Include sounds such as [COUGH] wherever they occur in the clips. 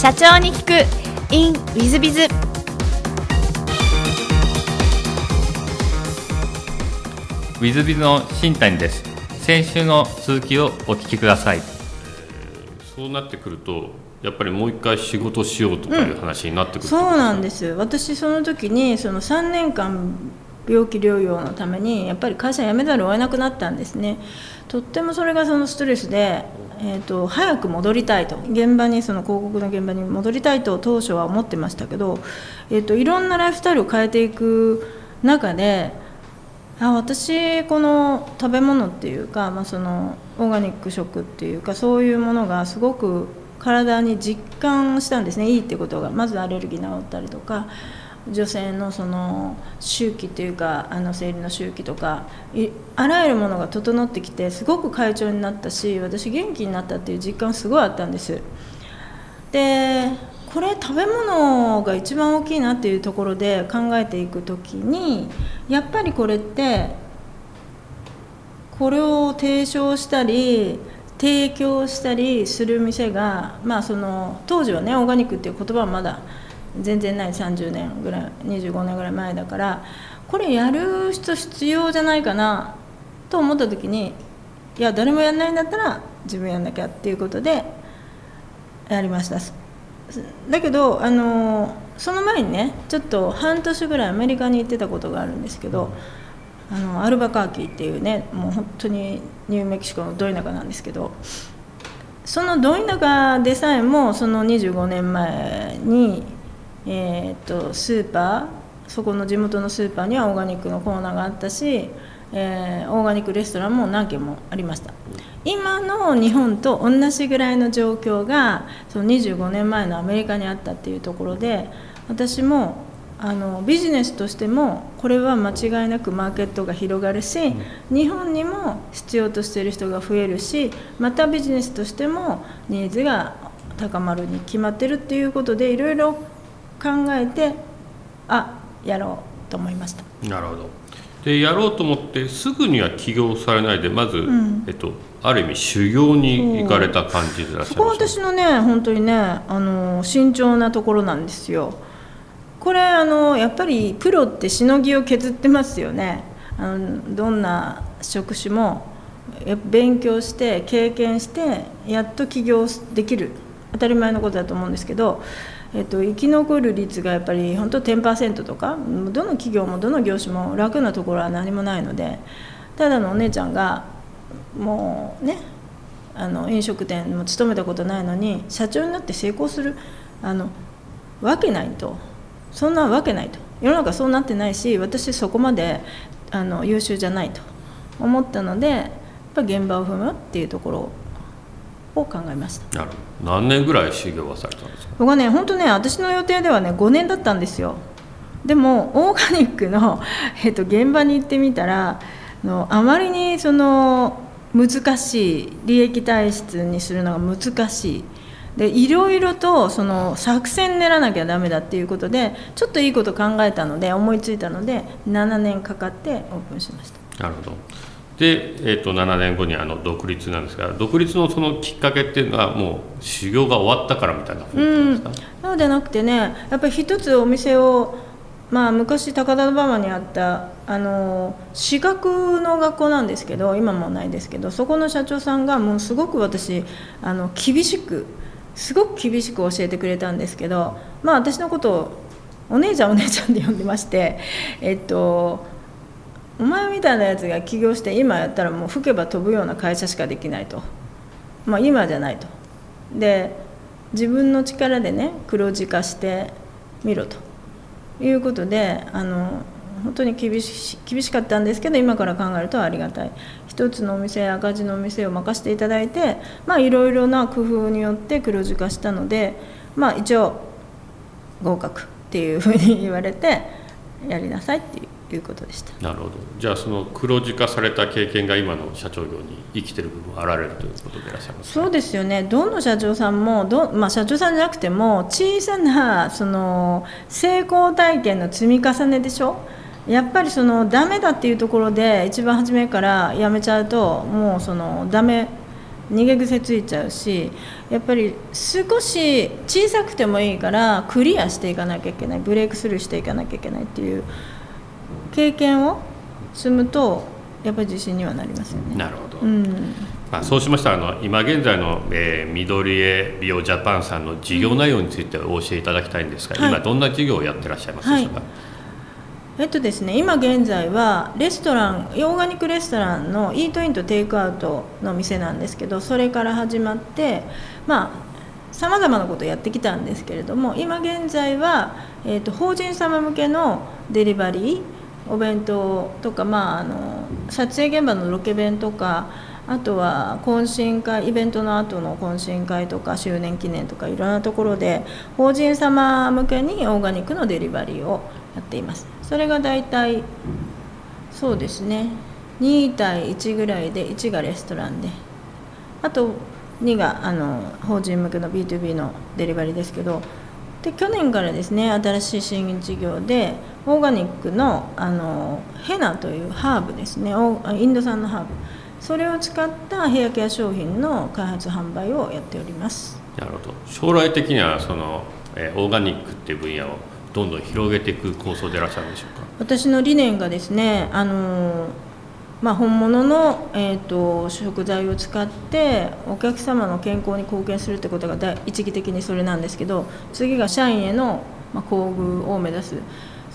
社長に聞く。In ウィズビズウィズビズの新谷です。先週の続きをお聞きください。そうなってくるとやっぱりもう一回仕事しようとかいう話になってくる、うん、そうなんです。私その時にその3年間病気療養のためにやっぱり会社辞めざるを得なくなったんですね。とってもそれがそのストレスで、えーと、早く戻りたいと。現場にその広告の現場に戻りたいと当初は思ってましたけど、えーと、いろんなライフスタイルを変えていく中であ私この食べ物っていうか、まあ、そのオーガニック食っていうかそういうものがすごく体に実感したんですね。いいってことがまずアレルギー治ったりとか女性のその周期というかあの生理の周期とかあらゆるものが整ってきてすごく快調になったし私元気になったっていう実感すごいあったんです。でこれ食べ物が一番大きいなっていうところで考えていく時にやっぱりこれってこれを提唱したり提供したりする店がまあその当時はねオーガニックっていう言葉はまだ全然ない30年ぐらい25年ぐらい前だからこれやる人必要じゃないかなと思った時にいや誰もやんないんだったら自分やんなきゃっていうことでやりました。だけどあのその前にねちょっと半年ぐらいアメリカに行ってたことがあるんですけどあのアルバカーキっていうねもう本当にニューメキシコのど田舎なんですけどそのど田舎でさえもその25年前にえーと、スーパーそこの地元のスーパーにはオーガニックのコーナーがあったし、えー、オーガニックレストランも何軒もありました。今の日本と同じぐらいの状況がその25年前のアメリカにあったっていうところで私もあのビジネスとしてもこれは間違いなくマーケットが広がるし、日本にも必要としている人が増えるしまたビジネスとしてもニーズが高まるに決まってるっていうことでいろいろ考えてあやろうと思いました。なるほど。でやろうと思ってすぐには起業されないでまず、うん、えっと、ある意味修行に行かれた感じでいらっしゃいますそこ私のね本当にねあの慎重なところなんですよ。これあのやっぱりプロってしのぎを削ってますよね。あのどんな職種も勉強して経験してやっと起業できる。当たり前のことだと思うんですけどえっと、生き残る率がやっぱり本当10%とかどの企業もどの業種も楽なところは何もないのでただのお姉ちゃんがもうねあの飲食店も勤めたことないのに社長になって成功するあのわけないと。そんなわけないと。世の中そうなってないし私そこまであの優秀じゃないと思ったのでやっぱ現場を踏むっていうところを考えました。なる何年ぐらい修行はされたんですか？僕はね本当ね私の予定ではね5年だったんですよ。でもオーガニックの、[LAUGHS] えっと、現場に行ってみたらのあまりにその難しい利益体質にするのが難しい。でいろいろとその作戦練らなきゃダメだっていうことでちょっといいこと考えたので思いついたので7年かかってオープンしました。なるほどで、えー、と7年後にあの独立なんですが独立のそのきっかけっていうのはもう修行が終わったからみたいなふうにですか、うん、そうじゃなくてねやっぱり一つお店をまあ昔高田馬場にあったあの資格の学校なんですけど今もないですけどそこの社長さんがもうすごく私あの厳しくすごく厳しく教えてくれたんですけどまあ私のことをお姉ちゃんお姉ちゃんで呼んでましてえっとお前みたいなやつが起業して今やったらもう吹けば飛ぶような会社しかできないと。まあ今じゃないと。で自分の力でね黒字化してみろと。いうことであの本当に厳し厳しかったんですけど今から考えるとありがたい。一つのお店赤字のお店を任せていただいてまあいろいろな工夫によって黒字化したのでまあ一応合格っていうふうに言われてやりなさいっていう。いうことでした。なるほど。じゃあその黒字化された経験が今の社長業に生きてる部分あられるということでいらっしゃいます、そうですよね。どの社長さんもど、まあ、社長さんじゃなくても小さなその成功体験の積み重ねでしょ？やっぱりそのダメだっていうところで一番初めからやめちゃうともうそのダメ逃げ癖ついちゃうしやっぱり少し小さくてもいいからクリアしていかなきゃいけないブレイクスルーしていかなきゃいけないっていう経験を積むとやっぱり自信にはなりますよね。なるほど、うん。まあ、そうしましたらあの今現在の、えー、緑江美容ジャパンさんの事業内容についてお教えいただきたいんですが、はい。今どんな事業をやってらっしゃいますでしょうか、えっとですね、今現在はレストランオーガニックレストランのイートインとテイクアウトの店なんですけどそれから始まってまあさまざまなことをやってきたんですけれども今現在は、えー、と法人様向けのデリバリーお弁当とか、まあ、あの撮影現場のロケ弁とかあとは懇親会イベントの後の懇親会とか周年記念とかいろんなところで法人様向けにオーガニックのデリバリーをやっています。それが大体そうですね。2対1ぐらいで1がレストランで。あと2があの法人向けの B2B のデリバリーですけどで去年からですね新しい新事業でオーガニックのあのヘナというハーブですね。オインド産のハーブ。それを使ったヘアケア商品の開発販売をやっております。なるほど。将来的にはその、えーオーガニックっていう分野をどんどん広げていく構想でいらっしゃるんでしょうか？私の理念がですねあのまあ、本物の、えー、と食材を使ってお客様の健康に貢献するってことが第一義的にそれなんですけど次が社員への、まあ、厚遇を目指す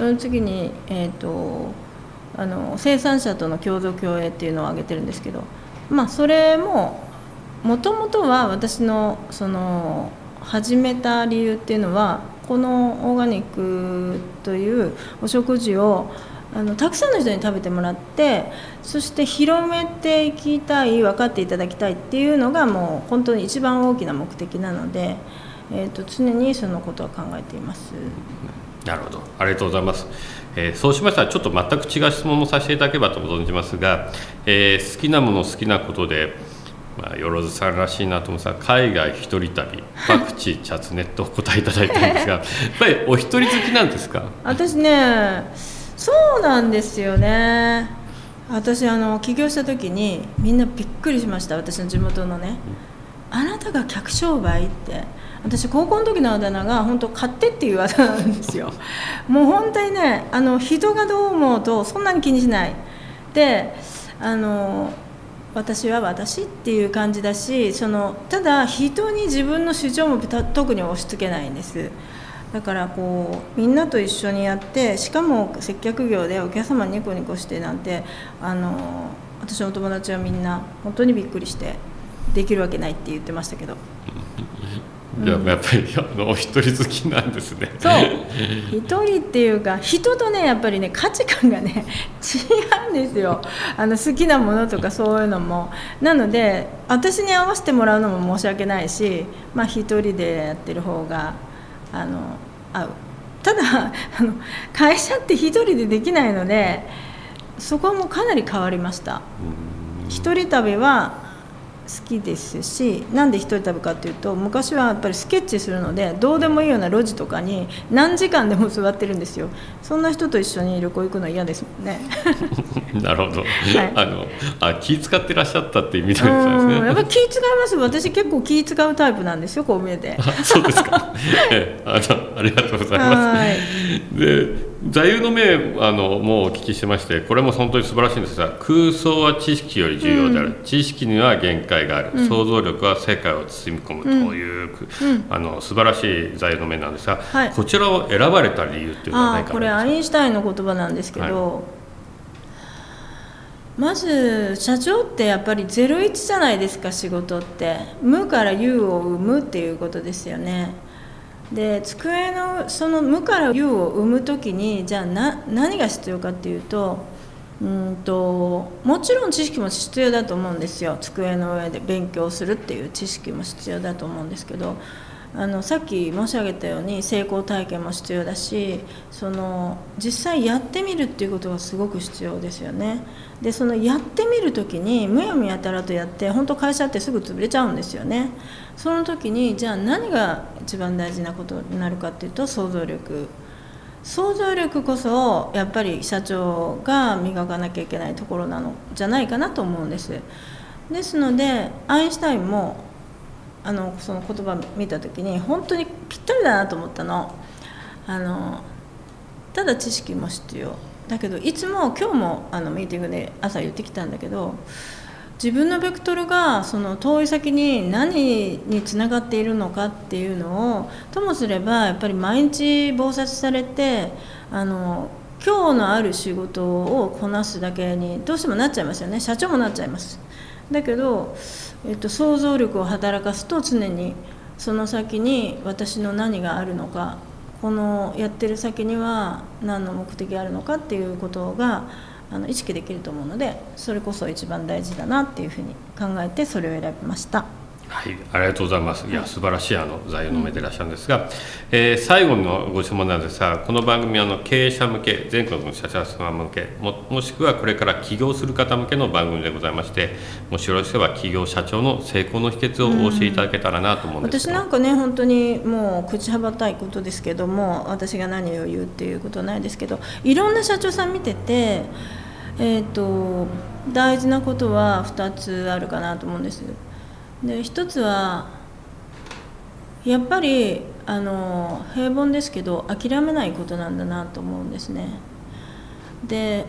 その次に、えー、とあの生産者との共同共栄っていうのを挙げてるんですけど、まあ、それももともとは私のその始めた理由っていうのはこのオーガニックというお食事をあのたくさんの人に食べてもらってそして広めていきたい分かっていただきたいっていうのがもう本当に一番大きな目的なので、えー、と常にそのことは考えています。なるほど。ありがとうございます、えーそうしましたらちょっと全く違う質問もさせていただければと存じますが、えー好きなもの好きなことでまあ、よろずさんらしいなと思うんですが海外一人旅 [LAUGHS] パクチーチャツネットお答えいただいたんですが [LAUGHS] やっぱりお一人好きなんですか？私ねそうなんですよね。私あの起業した時にみんなびっくりしました。私の地元のね「あなたが客商売?」って私高校の時のあだ名が本当買ってっていうあだ名なんですよ。[LAUGHS] もう本当にねあの人がどう思うとそんなに気にしない。であの私は私っていう感じだしそのただ人に自分の主張も特に押し付けないんです。だからこうみんなと一緒にやってしかも接客業でお客様にニコニコしてなんてあの私のお友達はみんな本当にびっくりして。できるわけないって言ってましたけど。じゃあやっぱりあのお一人好きなんですね。そう。一人っていうか人とねやっぱりね価値観がね [LAUGHS] 違うんですよ。あの好きなものとかそういうのも。なので私に合わせてもらうのも申し訳ないしまあ一人でやってる方があの合う。ただ [LAUGHS] あの会社って一人でできないのでそこはもうかなり変わりました。一人旅は好きですしなんで一人旅かっていうと昔はやっぱりスケッチするのでどうでもいいような路地とかに何時間でも座ってるんですよ。そんな人と一緒に旅行行くの嫌ですもんね。[LAUGHS] なるほど、あのあ気使ってらっしゃったって意味なんですね。うんやっぱり気使います。私結構気使うタイプなんですよこう見えて。あそうですか。ええ。あのありがとうございま [LAUGHS] はい。す。で座右の銘あのもうお聞きしましてこれも本当に素晴らしいんですが空想は知識より重要である、知識には限界がある、想像力は世界を包み込むという、あの素晴らしい座右の銘なんですが、はい。こちらを選ばれた理由っていうのはあ何か？あこれアインシュタインの言葉なんですけど、まず社長ってやっぱり01じゃないですか仕事って。無から有を生むっていうことですよねで机のその無から有を生む時にじゃあな何が必要かっていうとうんともちろん知識も必要だと思うんですよ。机の上で勉強するっていう知識も必要だと思うんですけどあのさっき申し上げたように成功体験も必要だしその実際やってみるっていうことがすごく必要ですよね。でそのやってみる時にむやみやたらとやって本当会社ってすぐ潰れちゃうんですよね。その時にじゃあ何が一番大事なことになるかっていうと想像力。想像力こそやっぱり社長が磨かなきゃいけないところなのじゃないかなと思うんです。ですのでアインシュタインもあのその言葉見た時に本当にぴったりだなと思ったの。あのただ知識も必要。だけどいつも今日もあのミーティングで朝言ってきたんだけど自分のベクトルがその遠い先に何につながっているのかっていうのをともすればやっぱり毎日忙殺されてあの今日のある仕事をこなすだけにどうしてもなっちゃいますよね。社長もなっちゃいます。だけど、えっと、想像力を働かすと常にその先に私の何があるのかこのやってる先には何の目的があるのかっていうことがあの意識できると思うのでそれこそ一番大事だなっていうふうに考えてそれを選びました。はい、ありがとうございます。いや、素晴らしいあの座右の銘でいらっしゃるんですが、えー、最後のご質問なんですが、この番組はあの経営者向け、全国の社長様向けも、もしくはこれから起業する方向けの番組でございまして、もしよろしければ起業社長の成功の秘訣をお教えいただけたらなと思うんです私なんかね、本当にもう口はばたいことですけども、私が何を言うっていうことはないですけど、いろんな社長さん見てて、えーと、大事なことは2つあるかなと思うんです。で1つはやっぱりあの平凡ですけど諦めないことなんだなと思うんですね。で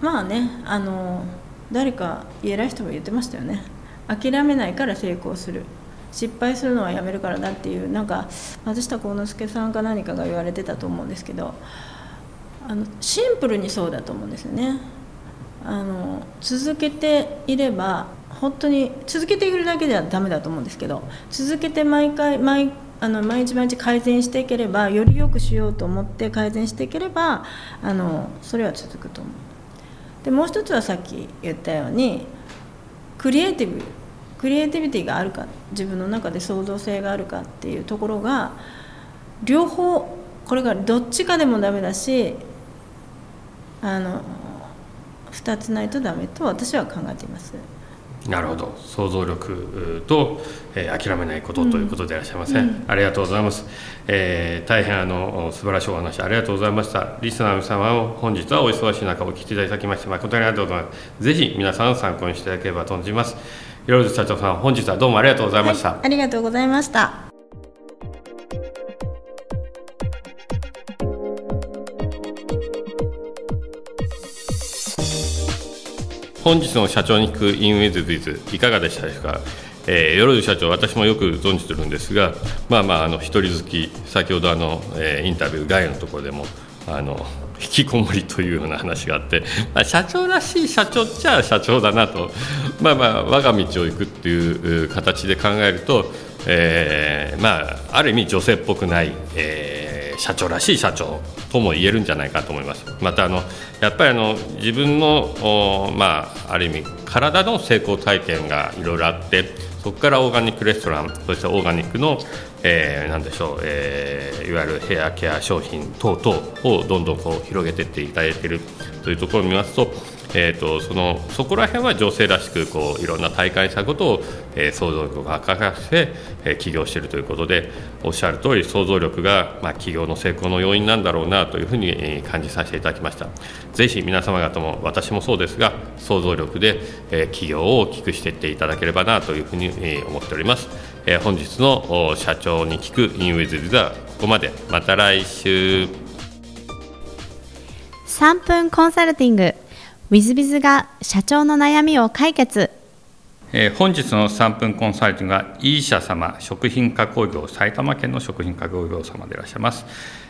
まあねあの誰か偉い人も言ってましたよね。諦めないから成功する。失敗するのはやめるからだっていうなんか松下幸之助さんか何かが言われてたと思うんですけどあのシンプルにそうだと思うんですよね。あの続けていれば本当に続けているだけではダメだと思うんですけど続けて毎回毎あの毎日毎日改善していければより良くしようと思って改善していければあのそれは続くと思うでもう一つはさっき言ったようにクリエイティブクリエイティビティがあるか自分の中で創造性があるかっていうところが両方これがどっちかでもダメだしあの2つないとダメと私は考えています。なるほど。想像力と、えー、諦めないことということでいらっしゃいませ、うん、ありがとうございます、えー、大変あの素晴らしいお話ありがとうございました。リスナーの皆様を本日はお忙しい中お聞きいただきまして誠にありがとうございます。ぜひ皆さん参考にしていただければと思います。いろいろ社長さん本日はどうもありがとうございました、はい、ありがとうございました本日の社長に聞くインウェイズビズいかがでしたでしょうか、えー、よろず社長私もよく存じてるんですがまあまああの一人好き先ほどあの、えー、インタビュー外のところでもあの引きこもりというような話があって、まあ、社長らしい社長っちゃ社長だなと、まあまあ、我が道を行くっていう形で考えると、えー、まあ、ある意味女性っぽくない、えー、社長らしい社長とも言えるんじゃないかと思います。またあのやっぱりあの自分のまあ、ある意味体の成功体験がいろいろあってそこからオーガニックレストランそしてオーガニックの、えー、でしょう、えー、いわゆるヘアケア商品等々をどんどんこう広げていっていただいているというところを見ますとえーと、そのそこら辺は女性らしくこういろんな大会したことを、えー、想像力を働かせて、えー、起業しているということでおっしゃる通り想像力が、まあ、起業の成功の要因なんだろうなというふうに、えー、感じさせていただきました。ぜひ皆様方も私もそうですが想像力で、えー、起業を大きくしていっていただければなというふうに、えー、思っております、えー、本日の社長に聞くインウェズではここまで。また来週。3分コンサルティング。ウィズビズが社長の悩みを解決、本日の3分コンサルティングは、イーシャ様、食品加工業、埼玉県の食品加工業様でいらっしゃいます。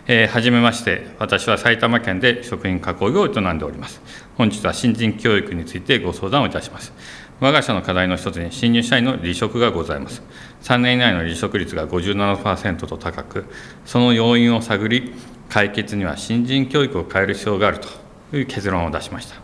えー、はじめまして、私は埼玉県で食品加工業を営んでおります。本日は新人教育についてご相談をいたします。我が社の課題の一つに、新入社員の離職がございます。3年以内の離職率が57%と高く、その要因を探り、解決には新人教育を変える必要があるとという結論を出しました。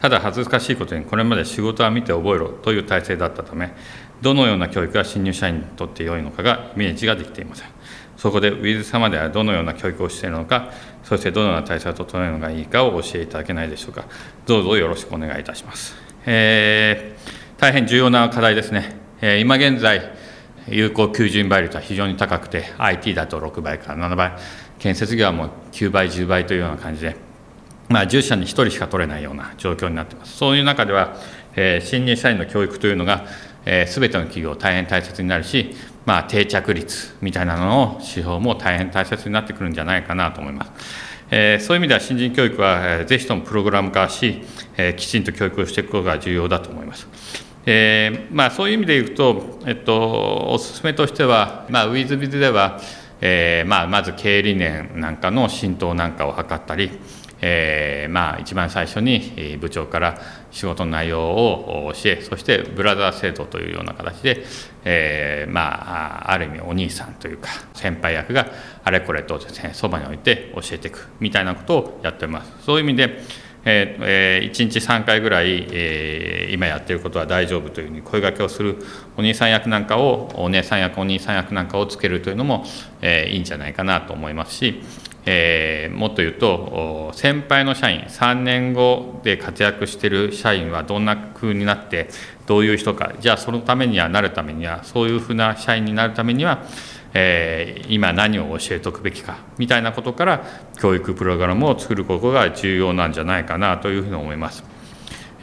ただ恥ずかしいことにこれまで仕事は見て覚えろという体制だったためどのような教育が新入社員にとって良いのかがイメージができていません。そこでウィズ様ではどのような教育をしているのかそしてどのような体制を整えるのがいいかを教えていただけないでしょうか。どうぞよろしくお願いいたします、えー、大変重要な課題ですね、えー、今現在有効求人倍率は非常に高くて IT だと6倍から7倍。建設業はもう9倍10倍というような感じでまあ、10社に1人しか取れないような状況になっています。そういう中では、えー、新入社員の教育というのが、えー、全ての企業大変大切になるし、まあ、定着率みたいなのの指標も大変大切になってくるんじゃないかなと思います。えー、そういう意味では新人教育は、えー、ぜひともプログラム化し、えー、きちんと教育をしていくことが重要だと思います。えーまあ、そういう意味で言うと、えっと、お勧めとしては、まあ、ウィズビズでは、えーまあ、まず経営理念なんかの浸透なんかを図ったり、えーまあ、一番最初に部長から仕事の内容を教えそしてブラザー制度というような形で、えーまあ、ある意味お兄さんというか先輩役があれこれとですねそばに置いて教えていくみたいなことをやっております。そういう意味でえー、1日3回ぐらい、えー、今やってることは大丈夫というふうに声がけをするお兄さん役なんかをお姉さん役お兄さん役なんかをつけるというのも、えー、いいんじゃないかなと思いますし、えー、もっと言うと先輩の社員3年後で活躍してる社員はどんな風になってどういう人かじゃあそのためにはなるためにはそういうふうな社員になるためにはえー、今何を教えておくべきかみたいなことから教育プログラムを作ることが重要なんじゃないかなというふうに思います。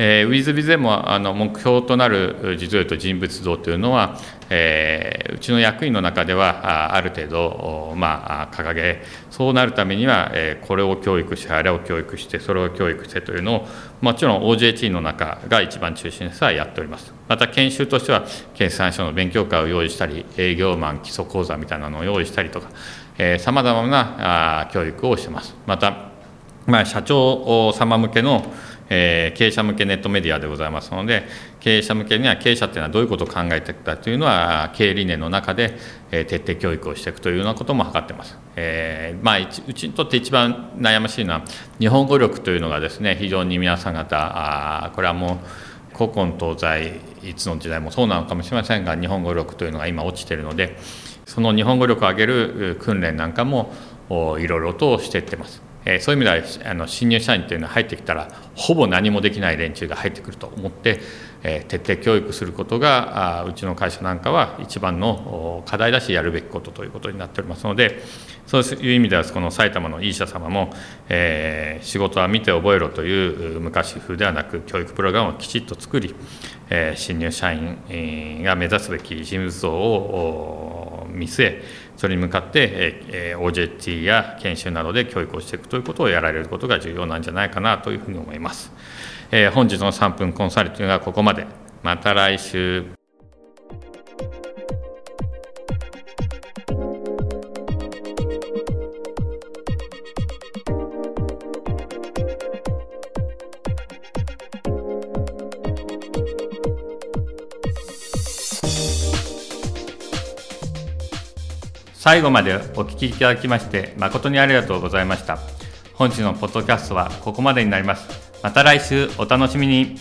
えー、ウィズビゼもあの目標となる実を言うと人物像というのは、えー、うちの役員の中ではある程度、まあ、掲げそうなるためには、えー、これを教育してあれを教育してそれを教育してというのをもちろん OJT の中が一番中心でさえやっております。また研修としては決算書の勉強会を用意したり営業マン基礎講座みたいなのを用意したりとかさまざまなあ教育をしてます。また、まあ、社長様向けのえー、経営者向けネットメディアでございますので経営者向けには経営者っていうのはどういうことを考えていくかというのは経営理念の中で、えー、徹底教育をしていくというようなことも図ってます、えーまあ、うちにとって一番悩ましいのは日本語力というのがですね非常に皆さん方あこれはもう古今東西いつの時代もそうなのかもしれませんが日本語力というのが今落ちてるのでその日本語力を上げる訓練なんかもいろいろとしていってます。えそういう意味ではあの新入社員っていうのは入ってきたらほぼ何もできない連中が入ってくると思って、え徹底教育することがあうちの会社なんかは一番の課題だしやるべきことということになっておりますのでそういう意味ではこの埼玉のいい社様も、え、仕事は見て覚えろという昔風ではなく教育プログラムをきちっと作り、え、新入社員が目指すべき人物像を見据えそれに向かって、えー、OJT や研修などで教育をしていくということをやられることが重要なんじゃないかなというふうに思います。えー、本日の3分コンサルティングはここまで。また来週。最後までお聞きいただきまして誠にありがとうございました。本日のポッドキャストはここまでになります。また来週お楽しみに。